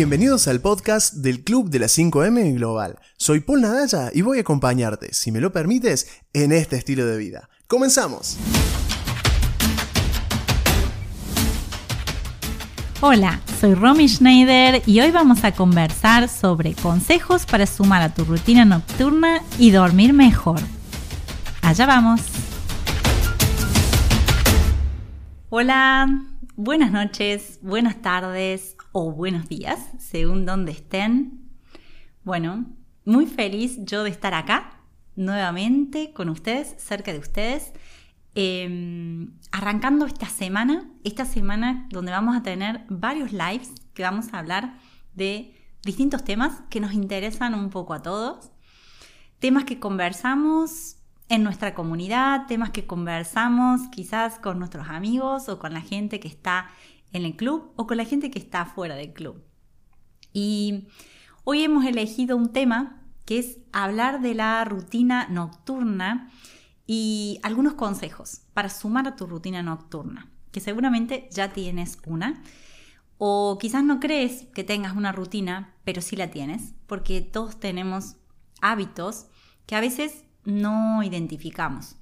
Bienvenidos al podcast del Club de las 5M Global. Soy Paul Nadalla y voy a acompañarte, si me lo permites, en este estilo de vida. ¡Comenzamos! Hola, soy Romy Schneider y hoy vamos a conversar sobre consejos para sumar a tu rutina nocturna y dormir mejor. Allá vamos. Hola, buenas noches, buenas tardes o buenos días, según donde estén. Bueno, muy feliz yo de estar acá nuevamente con ustedes, cerca de ustedes, em, arrancando esta semana, esta semana donde vamos a tener varios lives que vamos a hablar de distintos temas que nos interesan un poco a todos, temas que conversamos en nuestra comunidad, temas que conversamos quizás con nuestros amigos o con la gente que está en el club o con la gente que está fuera del club. Y hoy hemos elegido un tema que es hablar de la rutina nocturna y algunos consejos para sumar a tu rutina nocturna, que seguramente ya tienes una. O quizás no crees que tengas una rutina, pero sí la tienes, porque todos tenemos hábitos que a veces no identificamos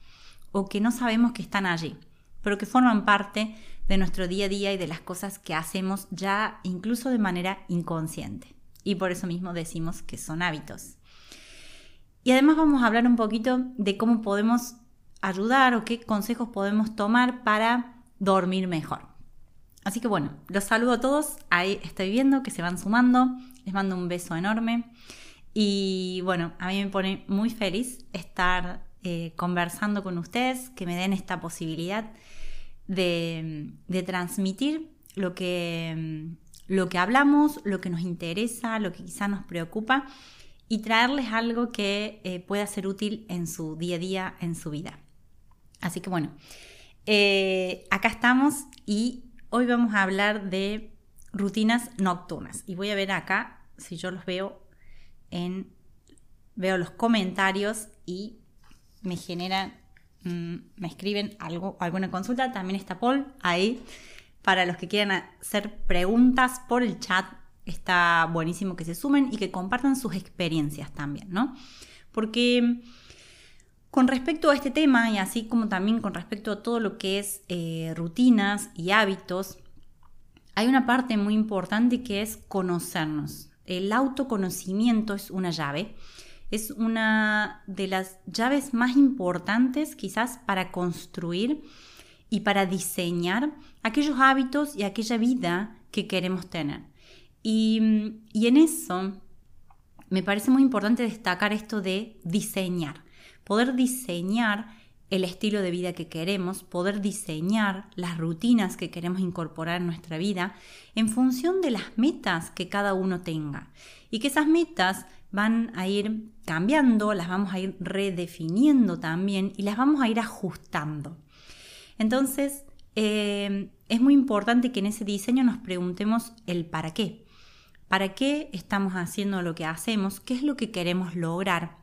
o que no sabemos que están allí, pero que forman parte de nuestro día a día y de las cosas que hacemos ya incluso de manera inconsciente. Y por eso mismo decimos que son hábitos. Y además vamos a hablar un poquito de cómo podemos ayudar o qué consejos podemos tomar para dormir mejor. Así que bueno, los saludo a todos. Ahí estoy viendo que se van sumando. Les mando un beso enorme. Y bueno, a mí me pone muy feliz estar eh, conversando con ustedes, que me den esta posibilidad de, transmitir lo que, lo que hablamos, lo que nos interesa, lo que quizá nos preocupa y traerles algo que eh, pueda ser útil en su día a día, en su vida. Así que bueno, eh, acá estamos y hoy vamos a hablar de rutinas nocturnas. Y voy a ver acá si yo los veo en... Veo los comentarios y me generan Mm, me escriben algo, alguna consulta, también está Paul ahí. Para los que quieran hacer preguntas por el chat, está buenísimo que se sumen y que compartan sus experiencias también, ¿no? Porque con respecto a este tema y así como también con respecto a todo lo que es eh, rutinas y hábitos, hay una parte muy importante que es conocernos. El autoconocimiento es una llave es una de las llaves más importantes quizás para construir y para diseñar aquellos hábitos y aquella vida que queremos tener. Y, y en eso me parece muy importante destacar esto de diseñar, poder diseñar el estilo de vida que queremos, poder diseñar las rutinas que queremos incorporar en nuestra vida en función de las metas que cada uno tenga. Y que esas metas van a ir cambiando, las vamos a ir redefiniendo también y las vamos a ir ajustando. Entonces, eh, es muy importante que en ese diseño nos preguntemos el para qué. ¿Para qué estamos haciendo lo que hacemos? ¿Qué es lo que queremos lograr?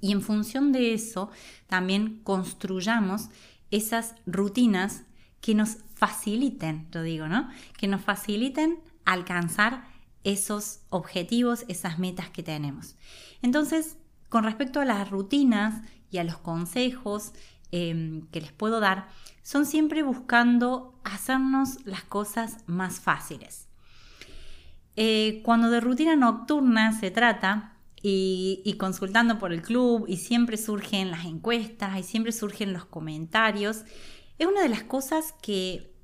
Y en función de eso, también construyamos esas rutinas que nos faciliten, yo digo, ¿no? Que nos faciliten alcanzar esos objetivos, esas metas que tenemos. Entonces, con respecto a las rutinas y a los consejos em, que les puedo dar, son siempre buscando hacernos las cosas más fáciles. Eh, cuando de rutina nocturna se trata, y, y, consultando por el club, y siempre surgen las encuestas, y siempre surgen los comentarios, es una de las cosas que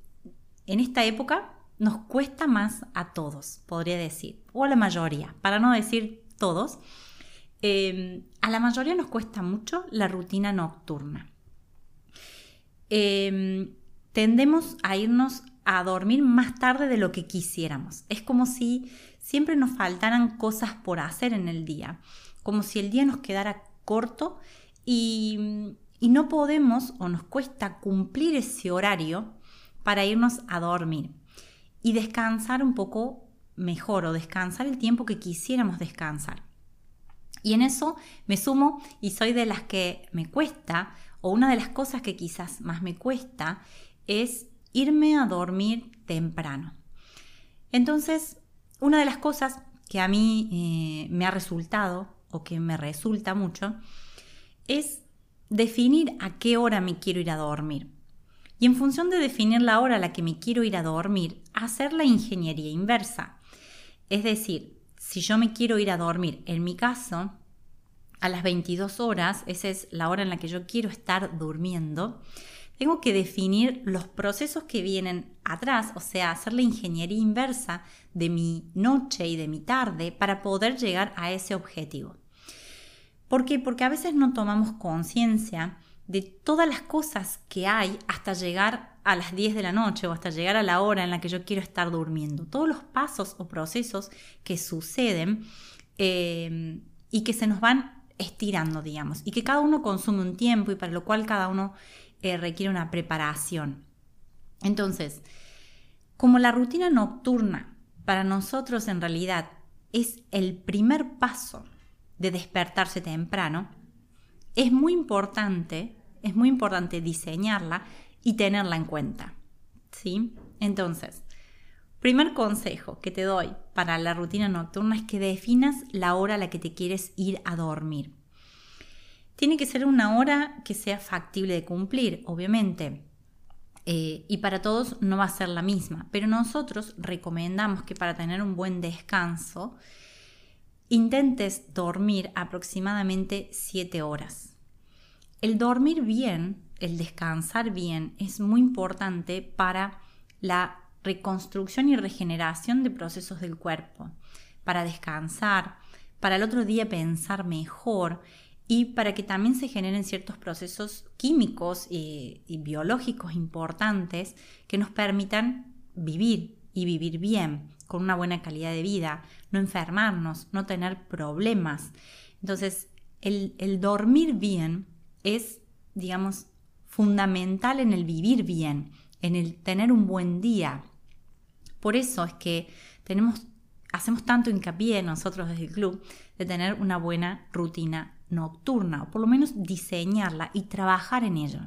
en esta época nos cuesta más a todos, podría decir, o a la mayoría, para no decir todos. Em, a la mayoría nos cuesta mucho la rutina nocturna. Em, tendemos a irnos a dormir más tarde de lo que quisiéramos. Es como si siempre nos faltaran cosas por hacer en el día, como si el día nos quedara corto y, y no podemos o nos cuesta cumplir ese horario para irnos a dormir y descansar un poco mejor o descansar el tiempo que quisiéramos descansar. Y en eso me sumo y soy de las que me cuesta, o una de las cosas que quizás más me cuesta, es irme a dormir temprano. Entonces, una de las cosas que a mí eh, me ha resultado o que me resulta mucho es definir a qué hora me quiero ir a dormir. Y en función de definir la hora a la que me quiero ir a dormir, hacer la ingeniería inversa. Es decir, si yo me quiero ir a dormir, en mi caso, a las 22 horas, esa es la hora en la que yo quiero estar durmiendo, tengo que definir los procesos que vienen atrás, o sea, hacer la ingeniería inversa de mi noche y de mi tarde para poder llegar a ese objetivo. ¿Por qué? Porque a veces no tomamos conciencia de todas las cosas que hay hasta llegar a las 10 de la noche o hasta llegar a la hora en la que yo quiero estar durmiendo. Todos los pasos o procesos que suceden eh, y que se nos van estirando, digamos, y que cada uno consume un tiempo y para lo cual cada uno eh, requiere una preparación. Entonces, como la rutina nocturna para nosotros en realidad es el primer paso de despertarse temprano, es muy importante, es muy importante diseñarla y tenerla en cuenta. ¿Sí? Entonces, primer consejo que te doy para la rutina nocturna es que definas la hora a la que te quieres ir a dormir. Tiene que ser una hora que sea factible de cumplir, obviamente. Eh, y para todos no va a ser la misma, pero nosotros recomendamos que para tener un buen descanso, intentes dormir aproximadamente 7 horas. El dormir bien, el descansar bien, es muy importante para la reconstrucción y regeneración de procesos del cuerpo, para descansar, para el otro día pensar mejor y para que también se generen ciertos procesos químicos y, biológicos importantes que nos permitan vivir y vivir bien, con una buena calidad de vida, no enfermarnos, no tener problemas. Entonces, el, el dormir bien es, digamos, fundamental en el vivir bien, en el tener un buen día. Por eso es que tenemos, hacemos tanto hincapié nosotros desde el club de tener una buena rutina nocturna, o por lo menos diseñarla y trabajar en ello.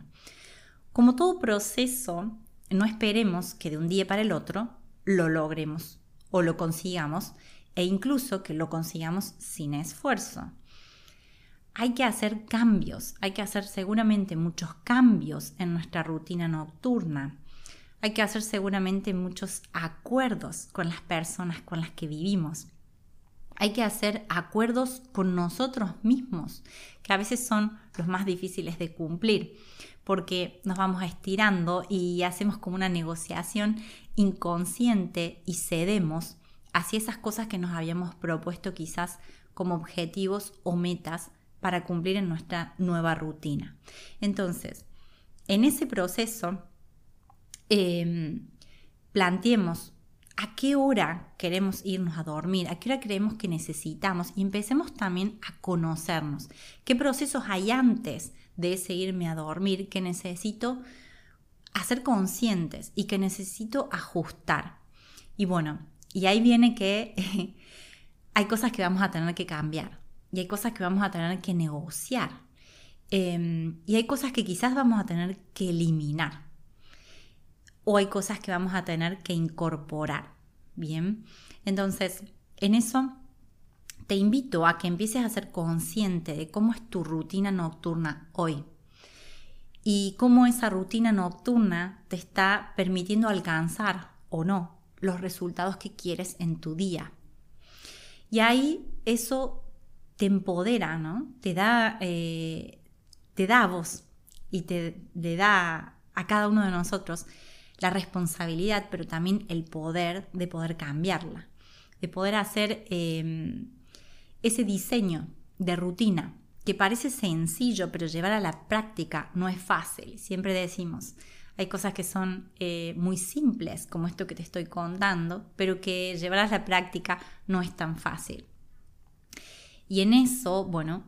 Como todo proceso, no esperemos que de un día para el otro lo logremos o lo consigamos e incluso que lo consigamos sin esfuerzo. Hay que hacer cambios, hay que hacer seguramente muchos cambios en nuestra rutina nocturna. Hay que hacer seguramente muchos acuerdos con las personas con las que vivimos. Hay que hacer acuerdos con nosotros mismos, que a veces son los más difíciles de cumplir, porque nos vamos estirando y hacemos como una negociación inconsciente y cedemos hacia esas cosas que nos habíamos propuesto quizás como objetivos o metas para cumplir en nuestra nueva rutina. Entonces, en ese proceso, em, planteemos a qué hora queremos irnos a dormir, a qué hora creemos que necesitamos y empecemos también a conocernos. ¿Qué procesos hay antes de ese irme a dormir que necesito hacer conscientes y que necesito ajustar? Y bueno, y ahí viene que hay cosas que vamos a tener que cambiar y hay cosas que vamos a tener que negociar. Em, y hay cosas que quizás vamos a tener que eliminar o hay cosas que vamos a tener que incorporar. Bien, entonces en eso te invito a que empieces a ser consciente de cómo es tu rutina nocturna hoy y cómo esa rutina nocturna te está permitiendo alcanzar o no los resultados que quieres en tu día. Y ahí eso te empodera, ¿no? Te da, eh, te da voz y te da a cada uno de nosotros la responsabilidad, pero también el poder de poder cambiarla, de poder hacer em, ese diseño de rutina que parece sencillo, pero llevar a la práctica no es fácil. Siempre decimos, hay cosas que son eh, muy simples, como esto que te estoy contando, pero que llevar a la práctica no es tan fácil. Y en eso, bueno,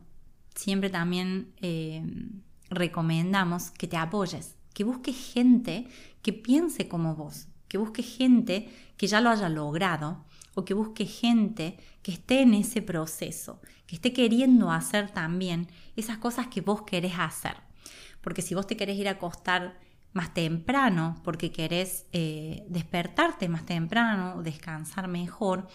siempre también em, recomendamos que te apoyes, que busques gente que piense como vos, que busque gente que ya lo haya logrado o que busque gente que esté en ese proceso, que esté queriendo hacer también esas cosas que vos querés hacer. Porque si vos te querés ir a acostar más temprano porque querés eh, despertarte más temprano, descansar mejor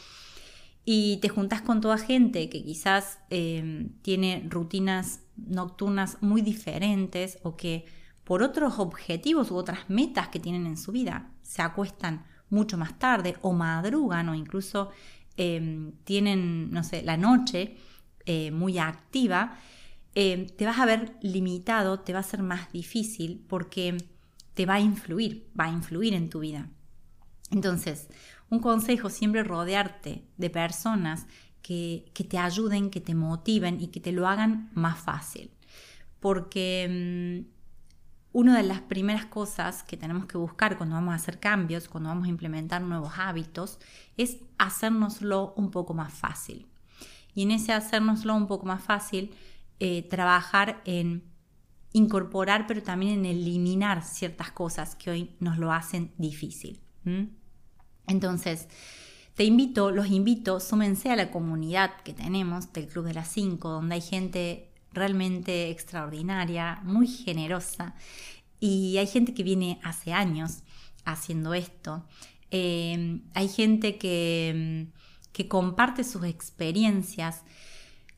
y te juntas con toda gente que quizás em, tiene rutinas nocturnas muy diferentes o que por otros objetivos u otras metas que tienen en su vida se acuestan mucho más tarde o madrugan o incluso em, tienen, no sé, la noche eh, muy activa, em, te vas a ver limitado, te va a ser más difícil porque te va a influir, va a influir en tu vida. Entonces, un consejo, siempre rodearte de personas que, te ayuden, que te motiven y que te lo hagan más fácil. Porque mm, una de las primeras cosas que tenemos que buscar cuando vamos a hacer cambios, cuando vamos a implementar nuevos hábitos, es hacérnoslo un poco más fácil. Y en ese hacérnoslo un poco más fácil, eh, trabajar en incorporar, pero también en eliminar ciertas cosas que hoy nos lo hacen difícil. Entonces, te invito, los invito, súmense a la comunidad que tenemos del Club de las 5, donde hay gente realmente extraordinaria, muy generosa, y hay gente que viene hace años haciendo esto. Eh, hay gente que, que comparte sus experiencias,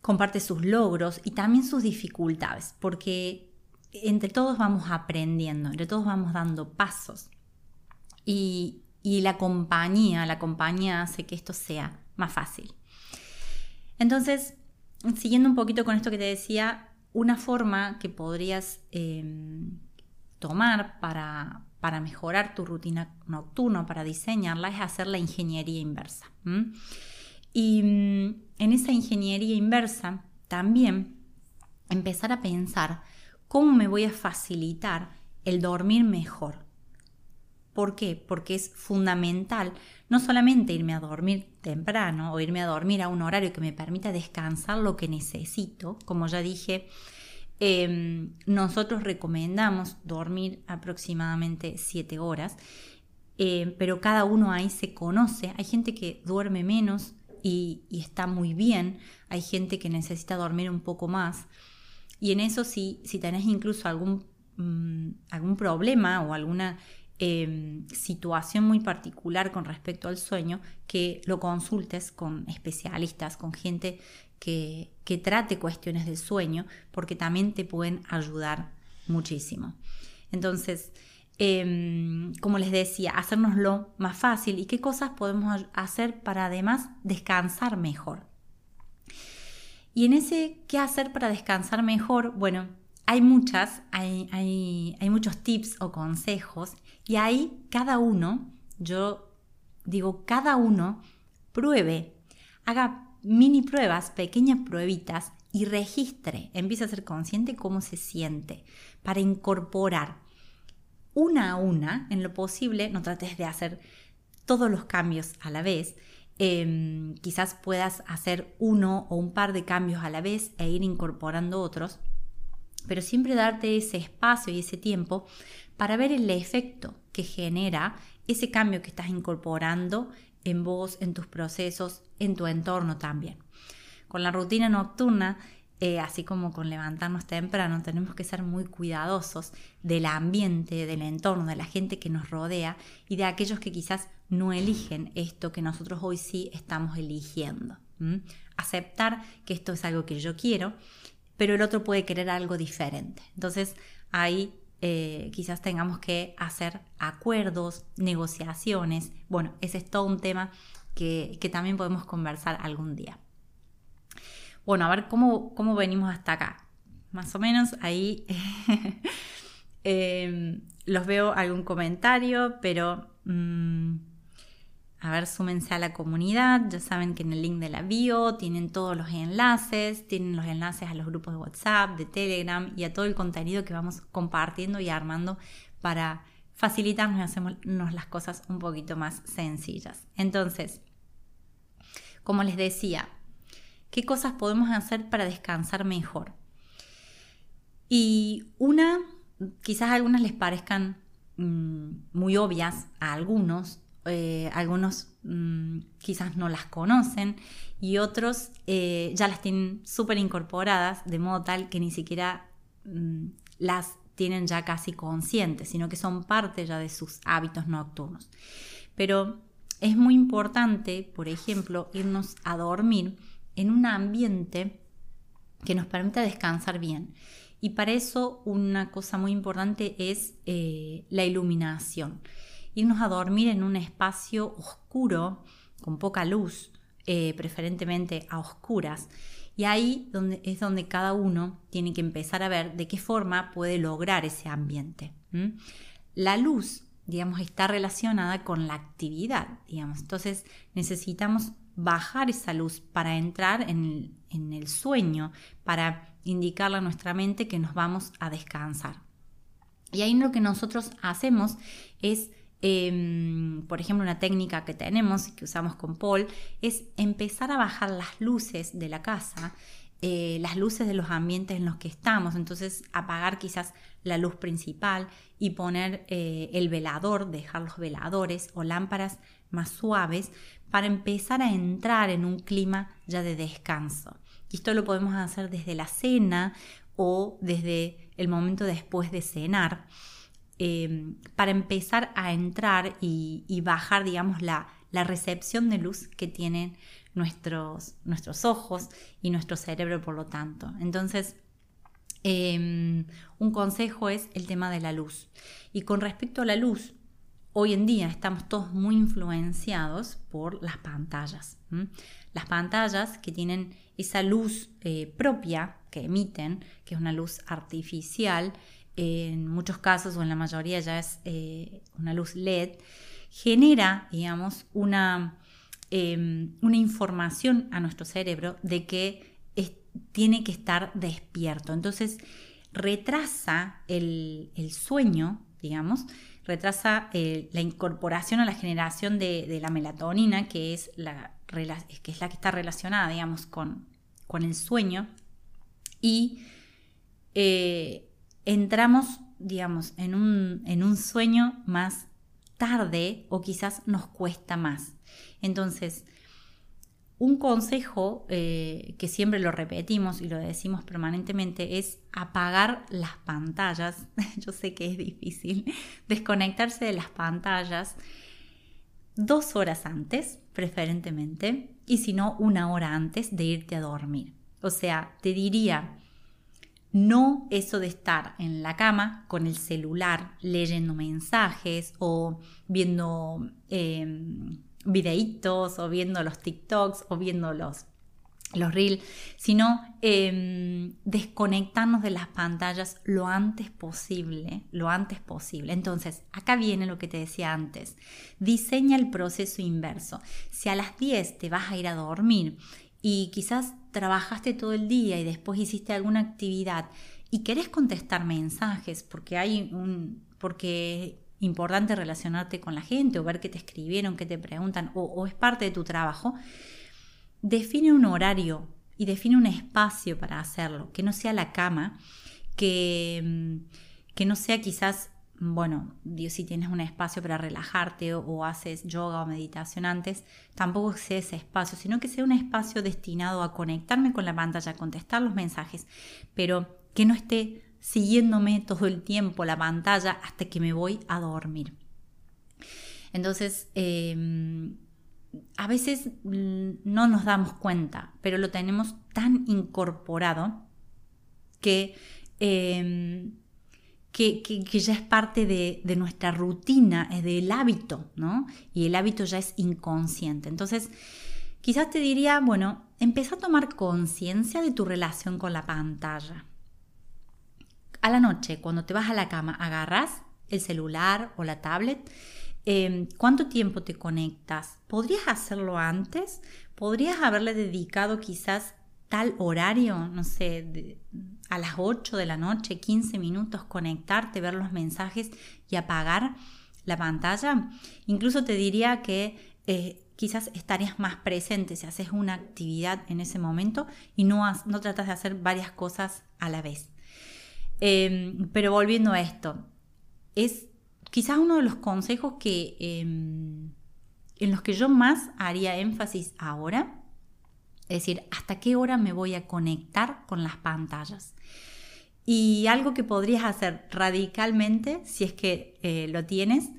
comparte sus logros y también sus dificultades, porque entre todos vamos aprendiendo, entre todos vamos dando pasos. Y, y la compañía, la compañía hace que esto sea más fácil. Entonces, siguiendo un poquito con esto que te decía, una forma que podrías em, tomar para, para, mejorar tu rutina nocturna, para diseñarla, es hacer la ingeniería inversa. Y mm, en esa ingeniería inversa también empezar a pensar cómo me voy a facilitar el dormir mejor. ¿Por qué? Porque es fundamental no solamente irme a dormir temprano o irme a dormir a un horario que me permita descansar lo que necesito, como ya dije, em, nosotros recomendamos dormir aproximadamente 7 horas, em, pero cada uno ahí se conoce. Hay gente que duerme menos y, está muy bien, hay gente que necesita dormir un poco más. Y en eso si, si tenés incluso algún, mm, algún problema o alguna Em, situación muy particular con respecto al sueño, que lo consultes con especialistas, con gente que, trate cuestiones del sueño, porque también te pueden ayudar muchísimo. Entonces, em, como les decía, hacernoslo más fácil y qué cosas podemos hacer para además descansar mejor. Y en ese qué hacer para descansar mejor, bueno, hay muchas, hay, hay, muchos tips o consejos y ahí cada uno, yo digo, cada uno pruebe, haga mini pruebas, pequeñas pruebitas y registre, empiece a ser consciente cómo se siente para incorporar una a una, en lo posible, no trates de hacer todos los cambios a la vez, em, quizás puedas hacer uno o un par de cambios a la vez e ir incorporando otros, pero siempre darte ese espacio y ese tiempo para ver el efecto que genera ese cambio que estás incorporando en vos, en tus procesos, en tu entorno también. Con la rutina nocturna, eh, así como con levantarnos temprano, tenemos que ser muy cuidadosos del ambiente, del entorno, de la gente que nos rodea y de aquellos que quizás no eligen esto que nosotros hoy sí estamos eligiendo. Aceptar que esto es algo que yo quiero pero el otro puede querer algo diferente. Entonces ahí eh, quizás tengamos que hacer acuerdos, negociaciones. Bueno, ese es todo un tema que, también podemos conversar algún día. Bueno, a ver cómo, cómo venimos hasta acá. Más o menos ahí em, los veo algún comentario, pero... Mm, a ver, súmense a la comunidad. Ya saben que en el link de la bio tienen todos los enlaces, tienen los enlaces a los grupos de WhatsApp, de Telegram y a todo el contenido que vamos compartiendo y armando para facilitarnos y hacernos las cosas un poquito más sencillas. Entonces, como les decía, ¿qué cosas podemos hacer para descansar mejor? Y una, quizás algunas les parezcan mm, muy obvias a algunos, eh, algunos mm, quizás no las conocen y otros eh, ya las tienen súper incorporadas de modo tal que ni siquiera mm, las tienen ya casi conscientes, sino que son parte ya de sus hábitos nocturnos. Pero es muy importante, por ejemplo, irnos a dormir en un ambiente que nos permita descansar bien. Y para eso una cosa muy importante es eh, la iluminación. Irnos a dormir en un espacio oscuro, con poca luz, eh, preferentemente a oscuras. Y ahí donde, es donde cada uno tiene que empezar a ver de qué forma puede lograr ese ambiente. La luz, digamos, está relacionada con la actividad, digamos. Entonces necesitamos bajar esa luz para entrar en el, sueño, para indicarle a nuestra mente que nos vamos a descansar. Y ahí lo que nosotros hacemos es, em, por ejemplo, una técnica que tenemos, que usamos con Paul, es empezar a bajar las luces de la casa, eh, las luces de los ambientes en los que estamos. Entonces, apagar quizás la luz principal y poner eh, el velador, dejar los veladores o lámparas más suaves para empezar a entrar en un clima ya de descanso. Y esto lo podemos hacer desde la cena o desde el momento después de cenar, em, para empezar a entrar y, bajar, digamos, la, recepción de luz que tienen nuestros, nuestros ojos y nuestro cerebro, por lo tanto. Entonces, em, un consejo es el tema de la luz. Y con respecto a la luz, hoy en día estamos todos muy influenciados por las pantallas. Las pantallas que tienen esa luz eh, propia que emiten, que es una luz artificial, en muchos casos o en la mayoría ya es eh, una luz LED, genera, digamos, una, em, una información a nuestro cerebro de que tiene que estar despierto. Entonces, retrasa el, el sueño, digamos, retrasa eh, la incorporación a la generación de, la melatonina, que es la, que es la que está relacionada, digamos, con, con el sueño, y eh, entramos, digamos, en un, en un sueño más tarde o quizás nos cuesta más. Entonces, un consejo eh, que siempre lo repetimos y lo decimos permanentemente es apagar las pantallas. Yo sé que es difícil desconectarse de las pantallas dos horas antes, preferentemente, y si no, una hora antes de irte a dormir. O sea, te diría, no eso de estar en la cama con el celular leyendo mensajes o viendo... Em, videitos o viendo los TikToks o viendo los, los Reels, sino em, desconectarnos de las pantallas lo antes posible, lo antes posible. Entonces, acá viene lo que te decía antes, diseña el proceso inverso. Si a las 10 te vas a ir a dormir y quizás trabajaste todo el día y después hiciste alguna actividad y querés contestar mensajes porque hay un porque importante relacionarte con la gente o ver qué te escribieron, qué te preguntan o, es parte de tu trabajo, define un horario y define un espacio para hacerlo, que no sea la cama, que, mm, que no sea quizás, bueno, si tienes un espacio para relajarte o, haces yoga o meditación antes, tampoco sea ese espacio, sino que sea un espacio destinado a conectarme con la pantalla, a contestar los mensajes, pero que no esté siguiéndome todo el tiempo la pantalla hasta que me voy a dormir. Entonces, em, a veces mm, no nos damos cuenta, pero lo tenemos tan incorporado que, em, que, ya es parte de, nuestra rutina, es del hábito, ¿no? Y el hábito ya es inconsciente. Entonces, quizás te diría, bueno, empieza a tomar conciencia de tu relación con la pantalla a la noche, cuando te vas a la cama, agarras el celular o la tablet. Em, ¿Cuánto tiempo te conectas? ¿Podrías hacerlo antes? ¿Podrías haberle dedicado quizás tal horario, no sé, a las 8 de la noche, 15 minutos, conectarte, ver los mensajes y apagar la pantalla? Incluso te diría que eh, quizás estarías más presente si haces una actividad en ese momento y no, no tratas de hacer varias cosas a la vez. Em, pero volviendo a esto, es quizás uno de los consejos que, em, en los que yo más haría énfasis ahora, es decir, hasta qué hora me voy a conectar con las pantallas. Y algo que podrías hacer radicalmente, si es que eh, lo tienes,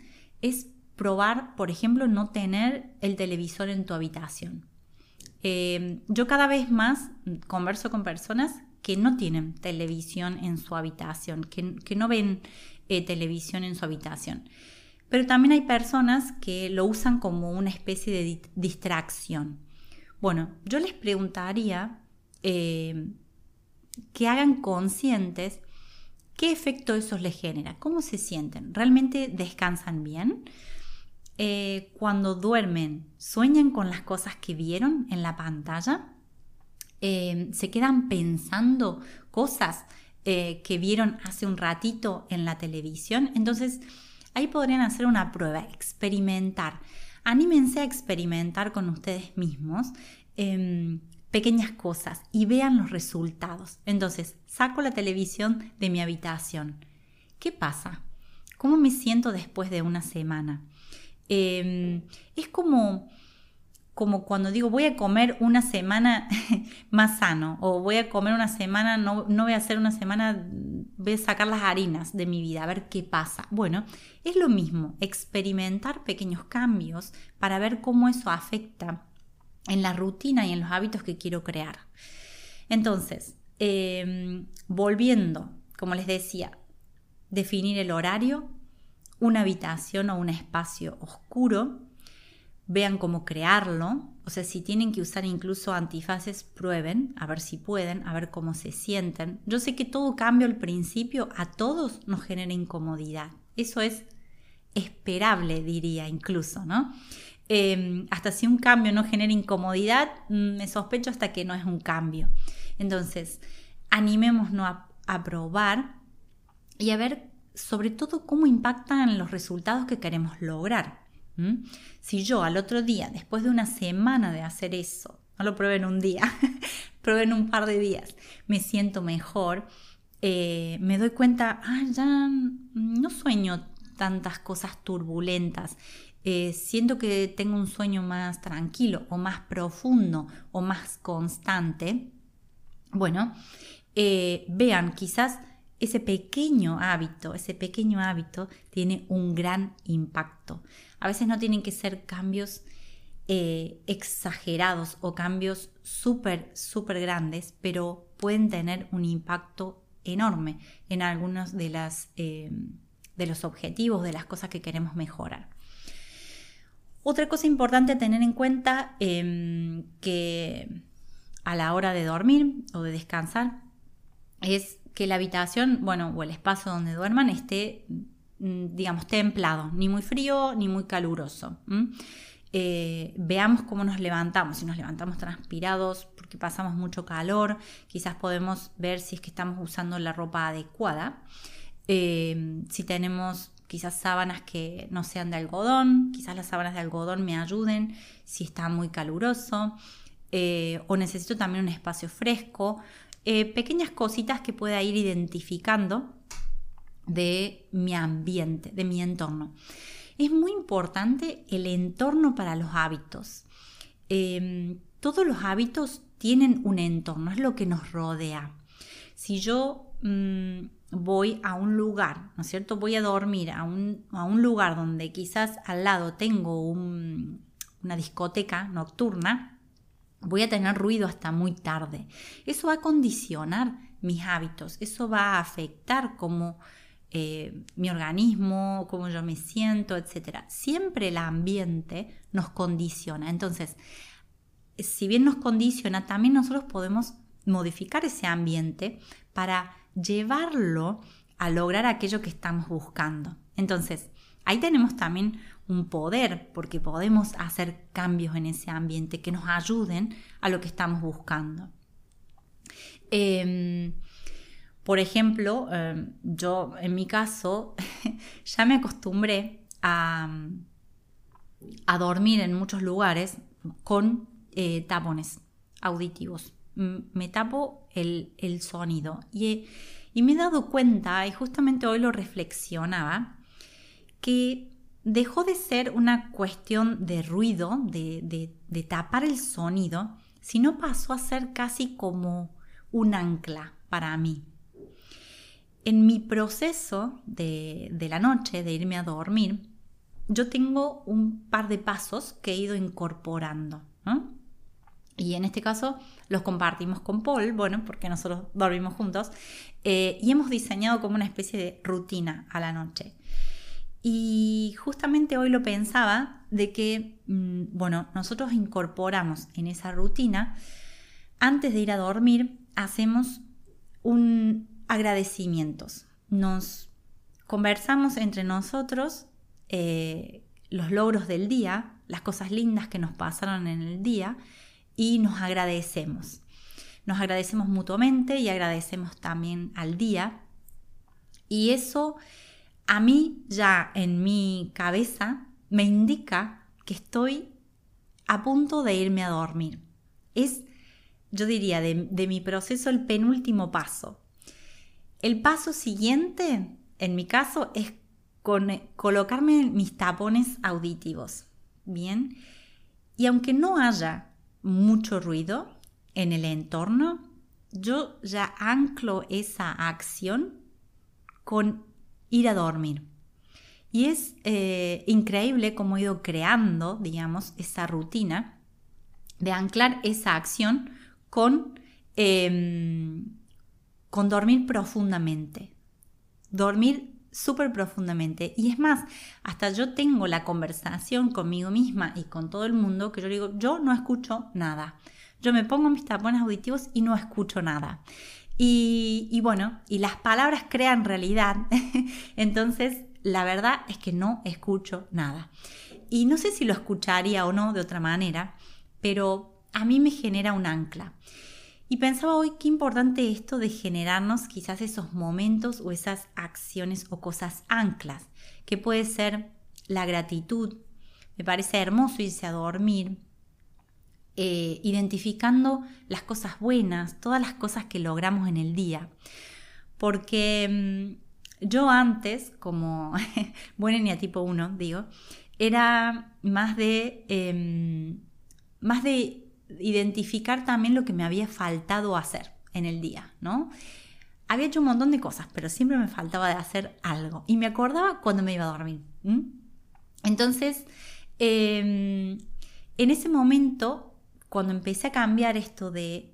es probar, por ejemplo, no tener el televisor en tu habitación. Eh, yo cada vez más converso con personas que no tienen televisión en su habitación, que, no ven eh, televisión en su habitación. Pero también hay personas que lo usan como una especie de distracción. Bueno, yo les preguntaría que hagan conscientes qué efecto eso les genera, cómo se sienten, realmente descansan bien. Eh, cuando duermen, sueñan con las cosas que vieron en la pantalla, eh, se quedan pensando cosas eh, que vieron hace un ratito en la televisión. Entonces, ahí podrían hacer una prueba, experimentar. Anímense a experimentar con ustedes mismos. Em, pequeñas cosas y vean los resultados. Entonces, saco la televisión de mi habitación. ¿Qué pasa? ¿Cómo me siento después de una semana? Em, es como, como cuando digo voy a comer una semana más sano o voy a comer una semana, no, no voy a hacer una semana, voy a sacar las harinas de mi vida, a ver qué pasa. Bueno, es lo mismo, experimentar pequeños cambios para ver cómo eso afecta en la rutina y en los hábitos que quiero crear. Entonces, em, volviendo, como les decía, definir el horario, una habitación o un espacio oscuro, vean cómo crearlo, o sea, si tienen que usar incluso antifaces, prueben, a ver si pueden, a ver cómo se sienten. Yo sé que todo cambio al principio a todos nos genera incomodidad. Eso es esperable, diría incluso, ¿no? Em, hasta si un cambio no genera incomodidad, mm, me sospecho hasta que no es un cambio. Entonces, animémonos a, a probar y a ver sobre todo cómo impactan los resultados que queremos lograr. Si yo al otro día, después de una semana de hacer eso, no lo prueben un día, prueben un par de días, me siento mejor, eh, me doy cuenta, ah, ya no sueño tantas cosas turbulentas, eh, siento que tengo un sueño más tranquilo o más profundo o más constante, bueno, eh, vean, quizás ese pequeño hábito, ese pequeño hábito tiene un gran impacto. A veces no tienen que ser cambios eh, exagerados o cambios súper, súper grandes, pero pueden tener un impacto enorme en algunos de, las, de los objetivos, de las cosas que queremos mejorar. Otra cosa importante a tener en cuenta em, que a la hora de dormir o de descansar es que la habitación, bueno, o el espacio donde duerman esté, mm, digamos, templado, ni muy frío ni muy caluroso. Eh, veamos cómo nos levantamos, si nos levantamos transpirados porque pasamos mucho calor, quizás podemos ver si es que estamos usando la ropa adecuada. Em, si tenemos quizás sábanas que no sean de algodón, quizás las sábanas de algodón me ayuden si está muy caluroso, eh, o necesito también un espacio fresco, eh, pequeñas cositas que pueda ir identificando de mi ambiente, de mi entorno. Es muy importante el entorno para los hábitos. Em, todos los hábitos tienen un entorno, es lo que nos rodea. Si yo mm, voy a un lugar, ¿no es cierto? Voy a dormir a un, lugar donde quizás al lado tengo una discoteca nocturna, voy a tener ruido hasta muy tarde. Eso va a condicionar mis hábitos, eso va a afectar cómo eh, mi organismo, cómo yo me siento, etc. Siempre el ambiente nos condiciona. Entonces, si bien nos condiciona, también nosotros podemos modificar ese ambiente para llevarlo a lograr aquello que estamos buscando. Entonces, ahí tenemos también un poder porque podemos hacer cambios en ese ambiente que nos ayuden a lo que estamos buscando. Em, por ejemplo, em, yo en mi caso ya me acostumbré a, a dormir en muchos lugares con eh, tapones auditivos me tapo el, sonido. Y, me he dado cuenta, y justamente hoy lo reflexionaba, que dejó de ser una cuestión de ruido, de, de, tapar el sonido, sino pasó a ser casi como un ancla para mí. en mi proceso de, la noche, de irme a dormir, yo tengo un par de pasos que he ido incorporando. Y en este caso los compartimos con Paul, bueno, porque nosotros dormimos juntos, eh, y hemos diseñado como una especie de rutina a la noche. Y justamente hoy lo pensaba de que, mm, bueno, nosotros incorporamos en esa rutina, antes de ir a dormir, hacemos un agradecimientos. Nos conversamos entre nosotros eh, los logros del día, las cosas lindas que nos pasaron en el día y nos agradecemos. Nos agradecemos mutuamente y agradecemos también al día. Y eso a mí ya en mi cabeza me indica que estoy a punto de irme a dormir. Es, yo diría, de, mi proceso el penúltimo paso. El paso siguiente, en mi caso, es colocarme mis tapones auditivos. Bien. Y aunque no haya mucho ruido en el entorno, yo ya anclo esa acción con ir a dormir. Y es eh, increíble cómo he ido creando, digamos, esa rutina de anclar esa acción con, em, con dormir profundamente. Dormir súper profundamente. Y es más, hasta yo tengo la conversación conmigo misma y con todo el mundo que yo digo, yo no escucho nada. Yo me pongo mis tapones auditivos y no escucho nada. Y, bueno, y las palabras crean realidad. Entonces, la verdad es que no escucho nada. Y no sé si lo escucharía o no de otra manera, pero a mí me genera un ancla. Y pensaba hoy qué importante esto de generarnos quizás esos momentos o esas acciones o cosas anclas, que puede ser la gratitud. Me parece hermoso irse a dormir, eh, identificando las cosas buenas, todas las cosas que logramos en el día. Porque mm, yo antes, como buena tipo 1, digo, era más de, em, más de identificar también lo que me había faltado hacer en el día, ¿no? Había hecho un montón de cosas, pero siempre me faltaba de hacer algo. Y me acordaba cuando me iba a dormir. Entonces, em, en ese momento, cuando empecé a cambiar esto de,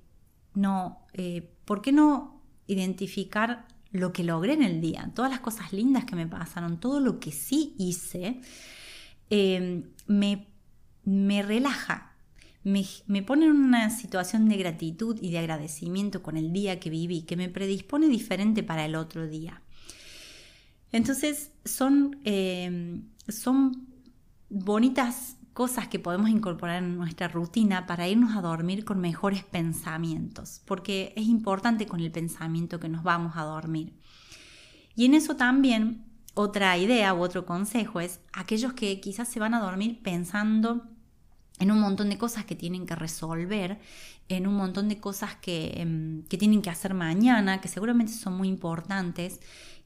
no, eh, ¿por qué no identificar lo que logré en el día? Todas las cosas lindas que me pasaron, todo lo que sí hice, em, me, me relaja, me, pone en una situación de gratitud y de agradecimiento con el día que viví, que me predispone diferente para el otro día. Entonces son, em, son bonitas cosas que podemos incorporar en nuestra rutina para irnos a dormir con mejores pensamientos, porque es importante con el pensamiento que nos vamos a dormir. Y en eso también otra idea u otro consejo es aquellos que quizás se van a dormir pensando en un montón de cosas que tienen que resolver, en un montón de cosas em, que, tienen que hacer mañana, que seguramente son muy importantes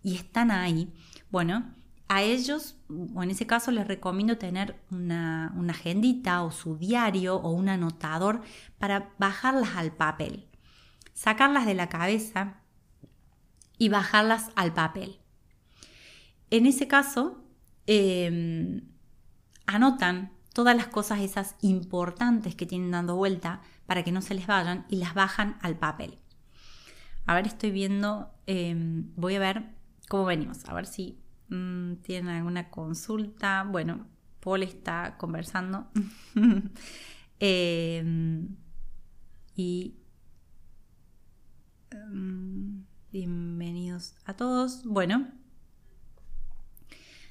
y están ahí. Bueno, a ellos, o en ese caso, les recomiendo tener una, una agendita o su diario o un anotador para bajarlas al papel, sacarlas de la cabeza y bajarlas al papel. En ese caso, em, anotan todas las cosas esas importantes que tienen dando vuelta para que no se les vayan y las bajan al papel. A ver, estoy viendo, em, voy a ver cómo venimos, a ver si mm, tienen alguna consulta. Bueno, Paul está conversando. Em, y em, bienvenidos a todos. Bueno,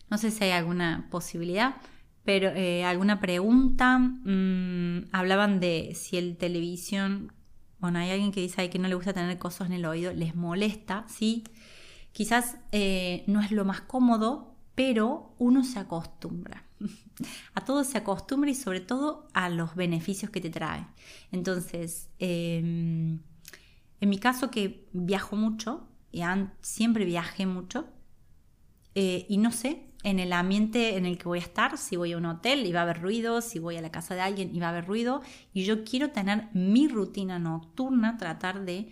no sé si hay alguna posibilidad. Pero eh, alguna pregunta, mm, hablaban de si el televisión, bueno, hay alguien que dice que no le gusta tener cosas en el oído, les molesta, sí, quizás eh, no es lo más cómodo, pero uno se acostumbra. a todo se acostumbra y sobre todo a los beneficios que te trae. Entonces, em, en mi caso que viajo mucho, y siempre viajé mucho, eh, y no sé, en el ambiente en el que voy a estar, si voy a un hotel y va a haber ruido, si voy a la casa de alguien y va a haber ruido, y yo quiero tener mi rutina nocturna, tratar de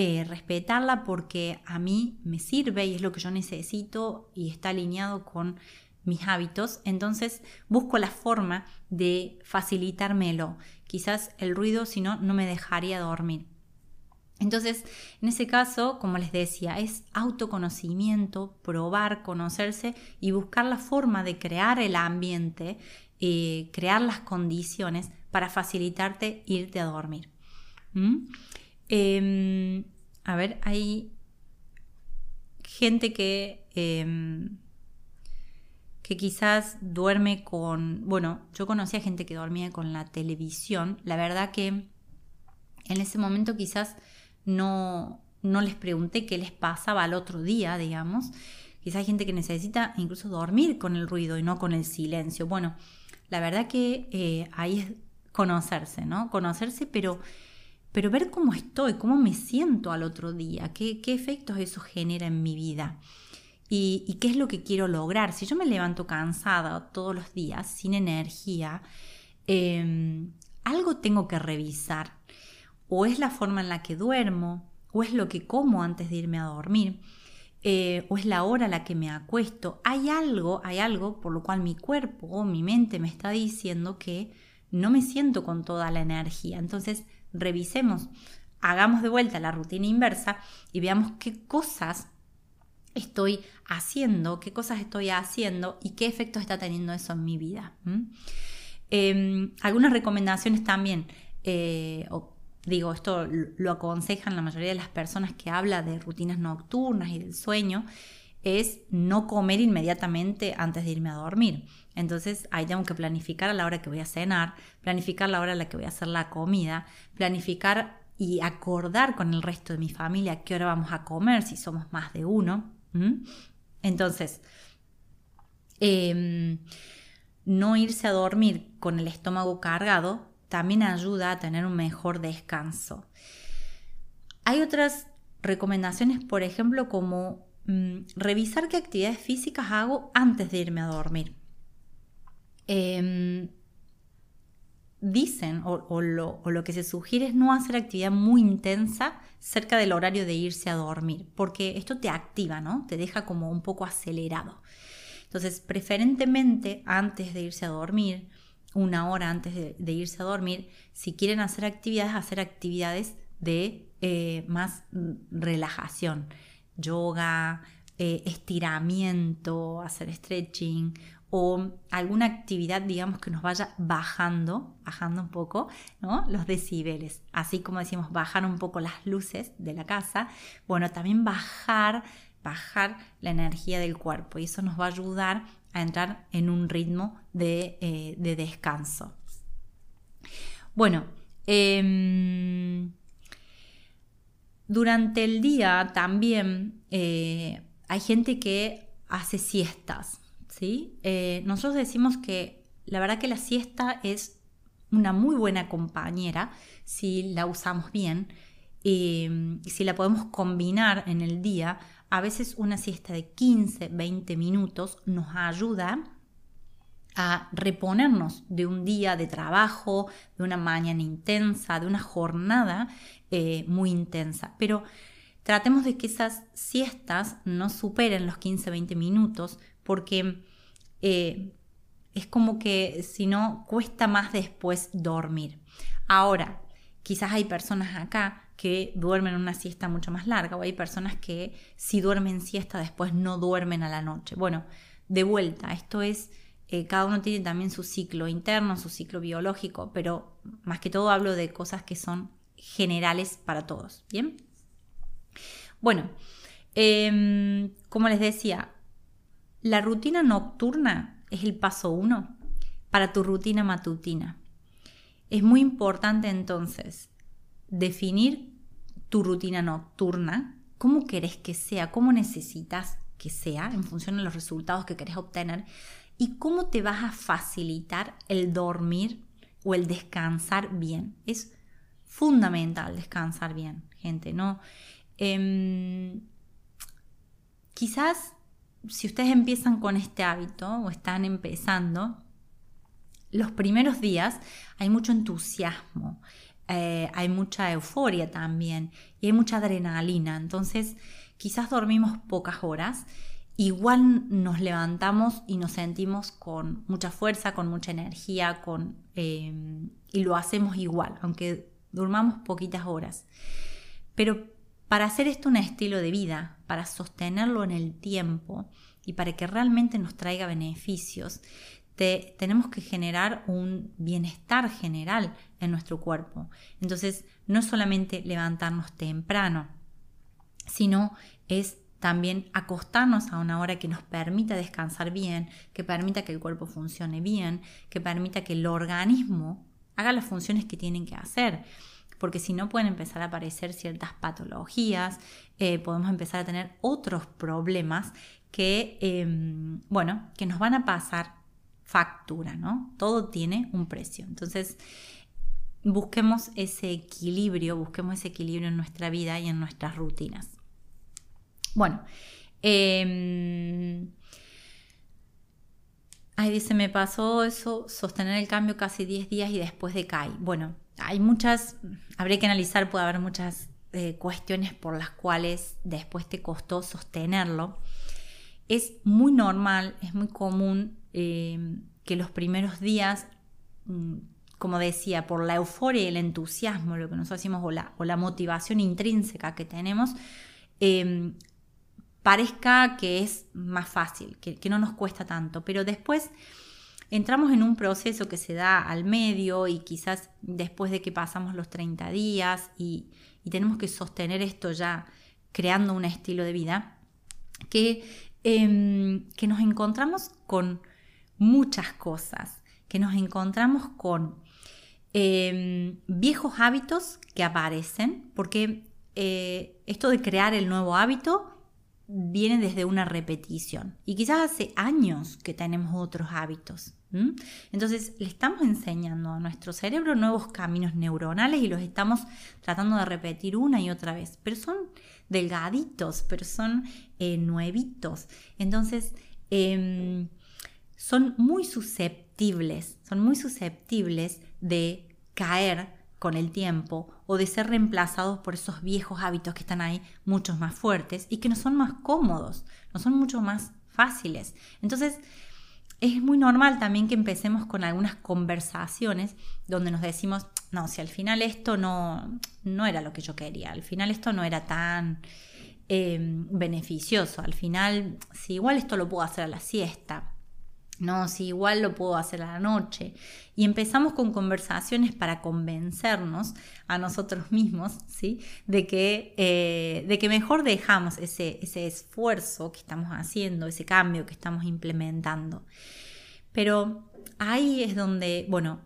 eh, respetarla porque a mí me sirve y es lo que yo necesito y está alineado con mis hábitos, entonces busco la forma de facilitármelo. Quizás el ruido, si no, no me dejaría dormir. Entonces, en ese caso, como les decía, es autoconocimiento, probar, conocerse y buscar la forma de crear el ambiente, eh, crear las condiciones para facilitarte irte a dormir. ¿Mm? Em, a ver, hay gente que, em, que quizás duerme con, bueno, yo conocí a gente que dormía con la televisión. La verdad que en ese momento quizás no, no les pregunté qué les pasaba al otro día, digamos. Quizás hay gente que necesita incluso dormir con el ruido y no con el silencio. Bueno, la verdad que eh, ahí es conocerse, ¿no? Conocerse, pero, pero ver cómo estoy, cómo me siento al otro día, qué, efectos eso genera en mi vida. Y, qué es lo que quiero lograr. Si yo me levanto cansada todos los días, sin energía, em, algo tengo que revisar o es la forma en la que duermo, o es lo que como antes de irme a dormir, eh, o es la hora a la que me acuesto. Hay algo, hay algo por lo cual mi cuerpo o mi mente me está diciendo que no me siento con toda la energía. Entonces, revisemos, hagamos de vuelta la rutina inversa y veamos qué cosas estoy haciendo, qué cosas estoy haciendo y qué efectos está teniendo eso en mi vida. Em, algunas recomendaciones también, eh, digo, esto lo aconsejan la mayoría de las personas que habla de rutinas nocturnas y del sueño, es no comer inmediatamente antes de irme a dormir. Entonces ahí tengo que planificar a la hora que voy a cenar, planificar la hora a la que voy a hacer la comida, planificar y acordar con el resto de mi familia qué hora vamos a comer si somos más de uno. Entonces, em, no irse a dormir con el estómago cargado también ayuda a tener un mejor descanso. Hay otras recomendaciones, por ejemplo, como mm, revisar qué actividades físicas hago antes de irme a dormir. Em, dicen o, lo, o, lo, que se sugiere es no hacer actividad muy intensa cerca del horario de irse a dormir, porque esto te activa, ¿no? Te deja como un poco acelerado. Entonces, preferentemente antes de irse a dormir, una hora antes de, irse a dormir, si quieren hacer actividades, hacer actividades de eh, más relajación, yoga, eh, estiramiento, hacer stretching o alguna actividad, digamos, que nos vaya bajando, bajando un poco. Los decibeles. Así como decimos, bajar un poco las luces de la casa, bueno, también bajar, bajar la energía del cuerpo y eso nos va a ayudar a entrar en un ritmo de, eh, descanso. Bueno, em, durante el día también eh, hay gente que hace siestas. ¿Sí? Eh, nosotros decimos que la verdad que la siesta es una muy buena compañera si la usamos bien y si la podemos combinar en el día a veces una siesta de 15, 20 minutos nos ayuda a reponernos de un día de trabajo, de una mañana intensa, de una jornada eh, muy intensa. Pero tratemos de que esas siestas no superen los 15-20 minutos porque eh, es como que si no cuesta más después dormir. Ahora, quizás hay personas acá que duermen una siesta mucho más larga o hay personas que si duermen siesta después no duermen a la noche. Bueno, de vuelta, esto es, eh, cada uno tiene también su ciclo interno, su ciclo biológico, pero más que todo hablo de cosas que son generales para todos. Bien. Bueno, em, como les decía, la rutina nocturna es el paso uno para tu rutina matutina. Es muy importante entonces definir tu rutina nocturna, cómo querés que sea, cómo necesitas que sea en función de los resultados que querés obtener y cómo te vas a facilitar el dormir o el descansar bien. Es fundamental descansar bien, gente, ¿no? Em, quizás si ustedes empiezan con este hábito o están empezando, los primeros días hay mucho entusiasmo, eh, hay mucha euforia también y hay mucha adrenalina. Entonces, quizás dormimos pocas horas, igual nos levantamos y nos sentimos con mucha fuerza, con mucha energía, con, eh, y lo hacemos igual, aunque durmamos poquitas horas. Pero para hacer esto un estilo de vida, para sostenerlo en el tiempo y para que realmente nos traiga beneficios, tenemos que generar un bienestar general en nuestro cuerpo. Entonces, no solamente levantarnos temprano, sino es también acostarnos a una hora que nos permita descansar bien, que permita que el cuerpo funcione bien, que permita que el organismo haga las funciones que tienen que hacer. Porque si no pueden empezar a aparecer ciertas patologías, eh, podemos empezar a tener otros problemas que, em, bueno, que nos van a pasar factura, ¿no? Todo tiene un precio. Entonces, busquemos ese equilibrio, busquemos ese equilibrio en nuestra vida y en nuestras rutinas. Bueno, eh, ay, dice, me pasó eso, sostener el cambio casi 10 días y después decae. Bueno, hay muchas, habría que analizar, puede haber muchas eh, cuestiones por las cuales después te costó sostenerlo. Es muy normal, es muy común Em, que los primeros días, mm, como decía, por la euforia y el entusiasmo, lo que nosotros la, o la motivación intrínseca que tenemos, em, parezca que es más fácil, que, no nos cuesta tanto, pero después entramos en un proceso que se da al medio y quizás después de que pasamos los 30 días y, tenemos que sostener esto ya creando un estilo de vida, que, em, que nos encontramos con muchas cosas, que nos encontramos con em, viejos hábitos que aparecen, porque eh, esto de crear el nuevo hábito viene desde una repetición. Y quizás hace años que tenemos otros hábitos. Entonces le estamos enseñando a nuestro cerebro nuevos caminos neuronales y los estamos tratando de repetir una y otra vez. Pero son delgaditos, pero son eh, nuevitos. Entonces, em, son muy susceptibles, son muy susceptibles de caer con el tiempo o de ser reemplazados por esos viejos hábitos que están ahí muchos más fuertes y que no son más cómodos, no son mucho más fáciles. Entonces, es muy normal también que empecemos con algunas conversaciones donde nos decimos, no, si al final esto no, no era lo que yo quería, al final esto no era tan eh, beneficioso, al final, si igual esto lo puedo hacer a la siesta, no, si igual lo puedo hacer a la noche. Y empezamos con conversaciones para convencernos a nosotros mismos, ¿sí? De que, eh, de que mejor dejamos ese, ese esfuerzo que estamos haciendo, ese cambio que estamos implementando. Pero ahí es donde, bueno,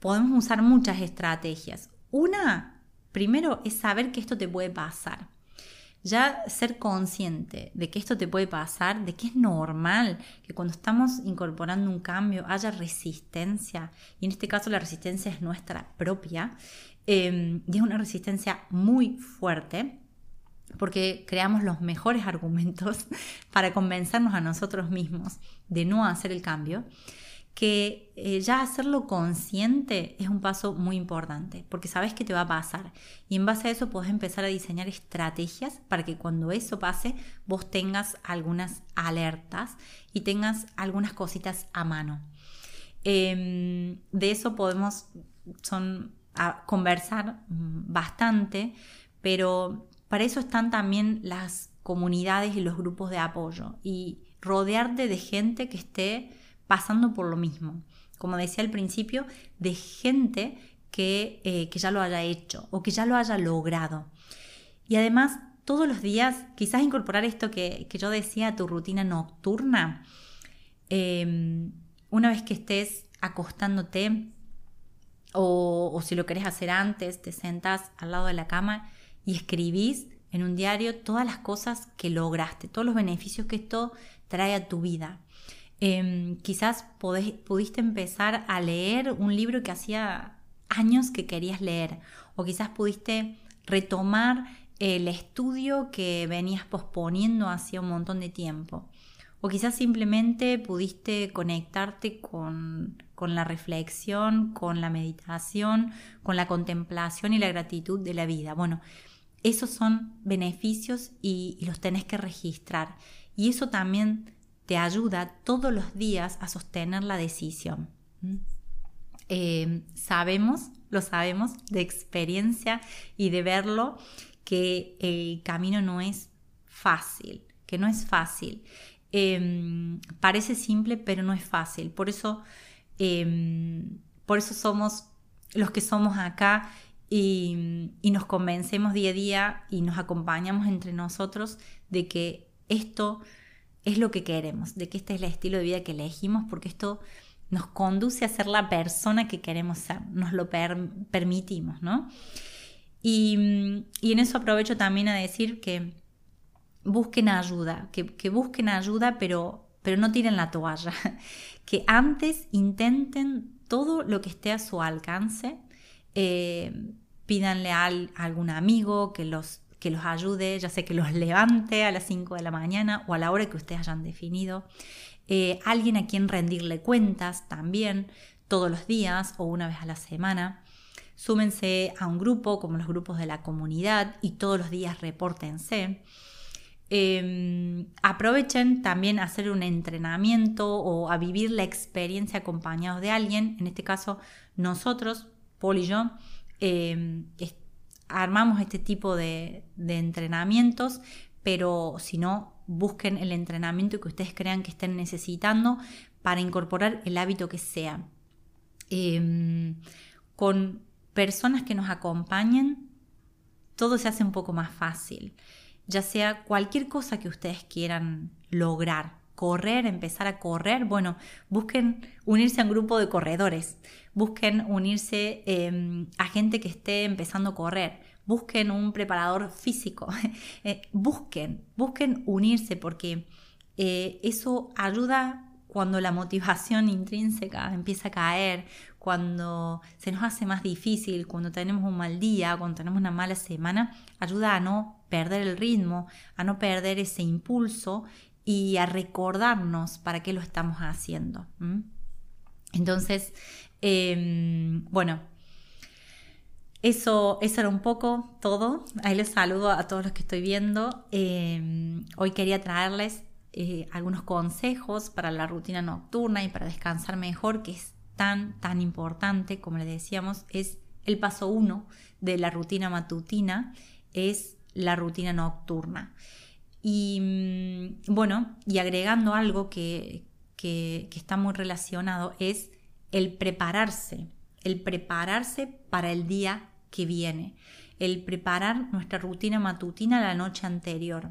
podemos usar muchas estrategias. Una, primero, es saber que esto te puede pasar ya ser consciente de que esto te puede pasar, de que es normal que cuando estamos incorporando un cambio haya resistencia, y en este caso la resistencia es nuestra propia, em, y es una resistencia muy fuerte, porque creamos los mejores argumentos para convencernos a nosotros mismos de no hacer el cambio que eh, ya hacerlo consciente es un paso muy importante, porque sabes que te va a pasar. Y en base a eso puedes empezar a diseñar estrategias para que cuando eso pase vos tengas algunas alertas y tengas algunas cositas a mano. Em, de eso podemos son, conversar mm, bastante, pero para eso están también las comunidades y los grupos de apoyo y rodearte de gente que esté pasando por lo mismo. Como decía al principio, de gente que, eh, que ya lo haya hecho o que ya lo haya logrado. Y además, todos los días, quizás incorporar esto que, yo decía a tu rutina nocturna. Em, una vez que estés acostándote, o, o, si lo querés hacer antes, te sentas al lado de la cama y escribís en un diario todas las cosas que lograste, todos los beneficios que esto trae a tu vida. Em, quizás pudiste empezar a leer un libro que hacía años que querías leer o quizás pudiste retomar el estudio que venías posponiendo hacía un montón de tiempo. o quizás simplemente pudiste conectarte con, la reflexión, con la meditación, con la contemplación y la gratitud de la vida. Bueno, esos son beneficios y, los tenés que registrar. Y eso también te ayuda todos los días a sostener la decisión. Eh, sabemos, lo sabemos de experiencia y de verlo, que el camino no es fácil, que no es fácil. Em, parece simple, pero no es fácil. Por eso, em, por eso somos los que somos acá y, nos convencemos día a día y nos acompañamos entre nosotros de que esto es lo que queremos, de que este es el estilo de vida que elegimos, porque esto nos conduce a ser la persona que queremos ser, nos lo permitimos, ¿no? Y, y en eso aprovecho también a decir que busquen ayuda, que, busquen ayuda, pero, pero no tiren la toalla, que antes intenten todo lo que esté a su alcance, eh, pídanle a, algún amigo que los, que los ayude, ya sea que los levante a las 5 de la mañana o a la hora que ustedes hayan definido, eh, alguien a quien rendirle cuentas también todos los días o una vez a la semana. Súmense a un grupo como los grupos de la comunidad y todos los días repórtense. Em, aprovechen también a hacer un entrenamiento o a vivir la experiencia acompañados de alguien. En este caso, nosotros, Paul y yo, em, armamos este tipo de, entrenamientos, pero si no, busquen el entrenamiento que ustedes crean que estén necesitando para incorporar el hábito que sea. Em, con personas que nos acompañen, todo se hace un poco más fácil ya sea cualquier cosa que ustedes quieran lograr, correr, empezar a correr, bueno, busquen unirse a un grupo de corredores, busquen unirse em, a gente que esté empezando a correr, busquen un preparador físico, eh, busquen, busquen unirse porque eh, eso ayuda cuando la motivación intrínseca empieza a caer, cuando se nos hace más difícil, cuando tenemos un mal día, cuando tenemos una mala semana, ayuda a no perder el ritmo, a no perder ese impulso y a recordarnos para qué lo estamos haciendo. Entonces, em, bueno, eso, eso era un poco todo. Ahí les saludo a todos los que estoy viendo. Em, hoy quería traerles eh, algunos consejos para la rutina nocturna y para descansar mejor, que es tan, tan importante, como les decíamos, es el paso uno de la rutina matutina, es la rutina nocturna. Y mm, bueno, y agregando algo que, que, está muy relacionado es el prepararse, el prepararse para el día que viene, el preparar nuestra rutina matutina la noche anterior.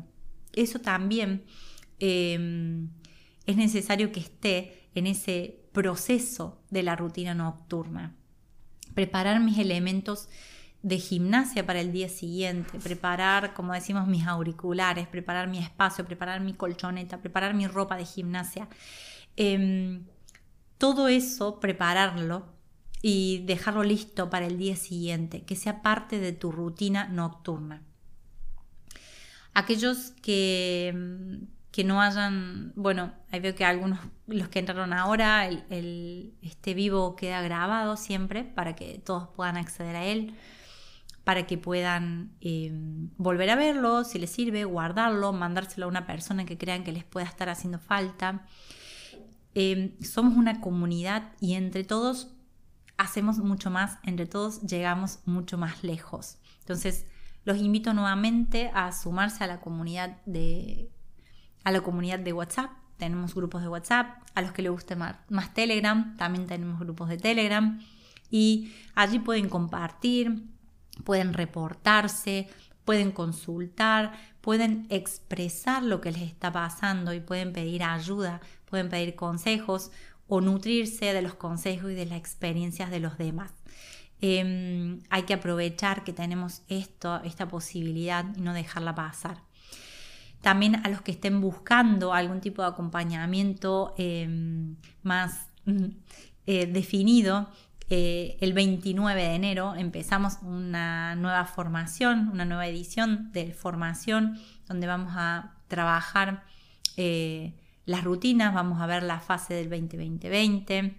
Eso también em, es necesario que esté en ese proceso de la rutina nocturna. Preparar mis elementos de gimnasia para el día siguiente, preparar, como decimos, mis auriculares, preparar mi espacio, preparar mi colchoneta, preparar mi ropa de gimnasia. Em, todo eso, prepararlo y dejarlo listo para el día siguiente, que sea parte de tu rutina nocturna. Aquellos que, que no hayan, bueno, ahí veo que algunos, los que entraron ahora, el, este vivo queda grabado siempre para que todos puedan acceder a él para que puedan em, volver a verlo, si les sirve, guardarlo, mandárselo a una persona que crean que les pueda estar haciendo falta. Em, somos una comunidad y entre todos hacemos mucho más, entre todos llegamos mucho más lejos. Entonces, los invito nuevamente a sumarse a la comunidad de, a la comunidad de WhatsApp. Tenemos grupos de WhatsApp. A los que les guste más, más Telegram, también tenemos grupos de Telegram. Y allí pueden compartir, pueden reportarse, pueden consultar, pueden expresar lo que les está pasando y pueden pedir ayuda, pueden pedir consejos o nutrirse de los consejos y de las experiencias de los demás. Em, hay que aprovechar que tenemos esto, esta posibilidad y no dejarla pasar. También a los que estén buscando algún tipo de acompañamiento em, más eh, definido, eh, el 29 de enero empezamos una nueva formación, una nueva edición de formación donde vamos a trabajar eh, las rutinas, vamos a ver la fase del 2020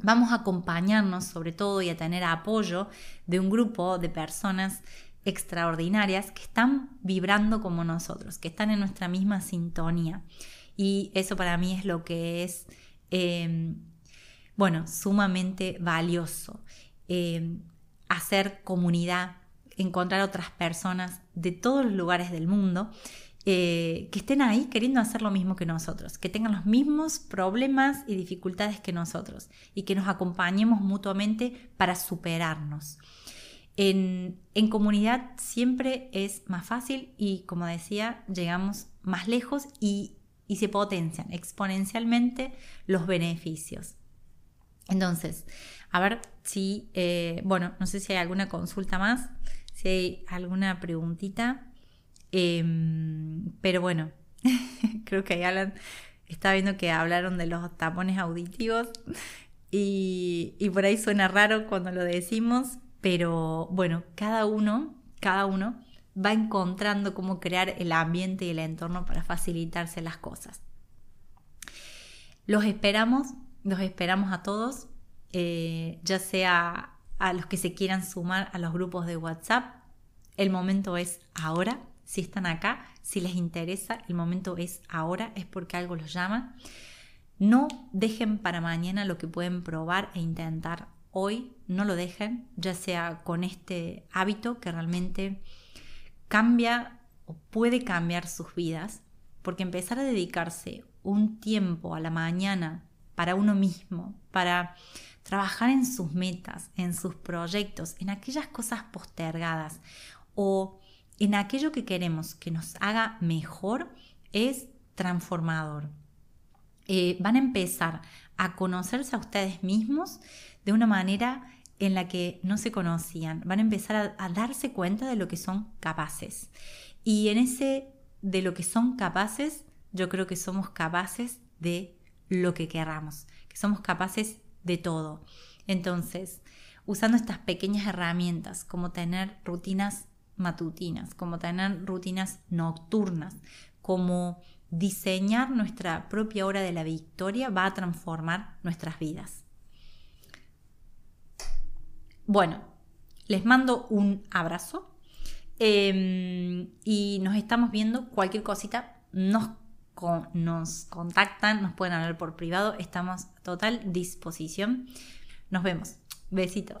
Vamos a acompañarnos sobre todo y a tener apoyo de un grupo de personas extraordinarias que están vibrando como nosotros, que están en nuestra misma sintonía. Y eso para mí es lo que es, em, bueno, sumamente valioso. Em, hacer comunidad, encontrar otras personas de todos los lugares del mundo eh, que estén ahí queriendo hacer lo mismo que nosotros, que tengan los mismos problemas y dificultades que nosotros y que nos acompañemos mutuamente para superarnos. En, comunidad siempre es más fácil y como decía, llegamos más lejos y, se potencian exponencialmente los beneficios. Entonces, a ver si, eh, bueno, no sé si hay alguna consulta más, si hay alguna preguntita. Em, pero bueno, creo que ahí está viendo que hablaron de los tapones auditivos y por ahí suena raro cuando lo decimos, pero bueno, cada uno, cada uno va encontrando cómo crear el ambiente y el entorno para facilitarse las cosas. Los esperamos, los esperamos a todos, eh, ya sea a los que se quieran sumar a los grupos de WhatsApp. El momento es ahora si están acá, si les interesa, el momento es ahora, es porque algo los llama. No dejen para mañana lo que pueden probar e intentar hoy, no lo dejen, ya sea con este hábito que realmente cambia o puede cambiar sus vidas, porque empezar a dedicarse un tiempo a la mañana para uno mismo, para trabajar en sus metas, en sus proyectos, en aquellas cosas postergadas o en aquello que queremos que nos haga mejor es transformador. Eh, van a empezar a conocerse a ustedes mismos de una manera en la que no se conocían. Van a empezar a, a darse cuenta de lo que son capaces. Y en ese de lo que son capaces, yo creo que somos capaces de lo que queramos, que somos capaces de todo. Entonces, usando estas pequeñas herramientas como tener rutinas matutinas, como tener rutinas nocturnas, como diseñar nuestra propia hora de la victoria va a transformar nuestras vidas. Bueno, les mando un abrazo em, y nos estamos viendo. Cualquier cosita nos, nos contactan, nos pueden hablar por privado. Estamos a total disposición. Nos vemos. Besito.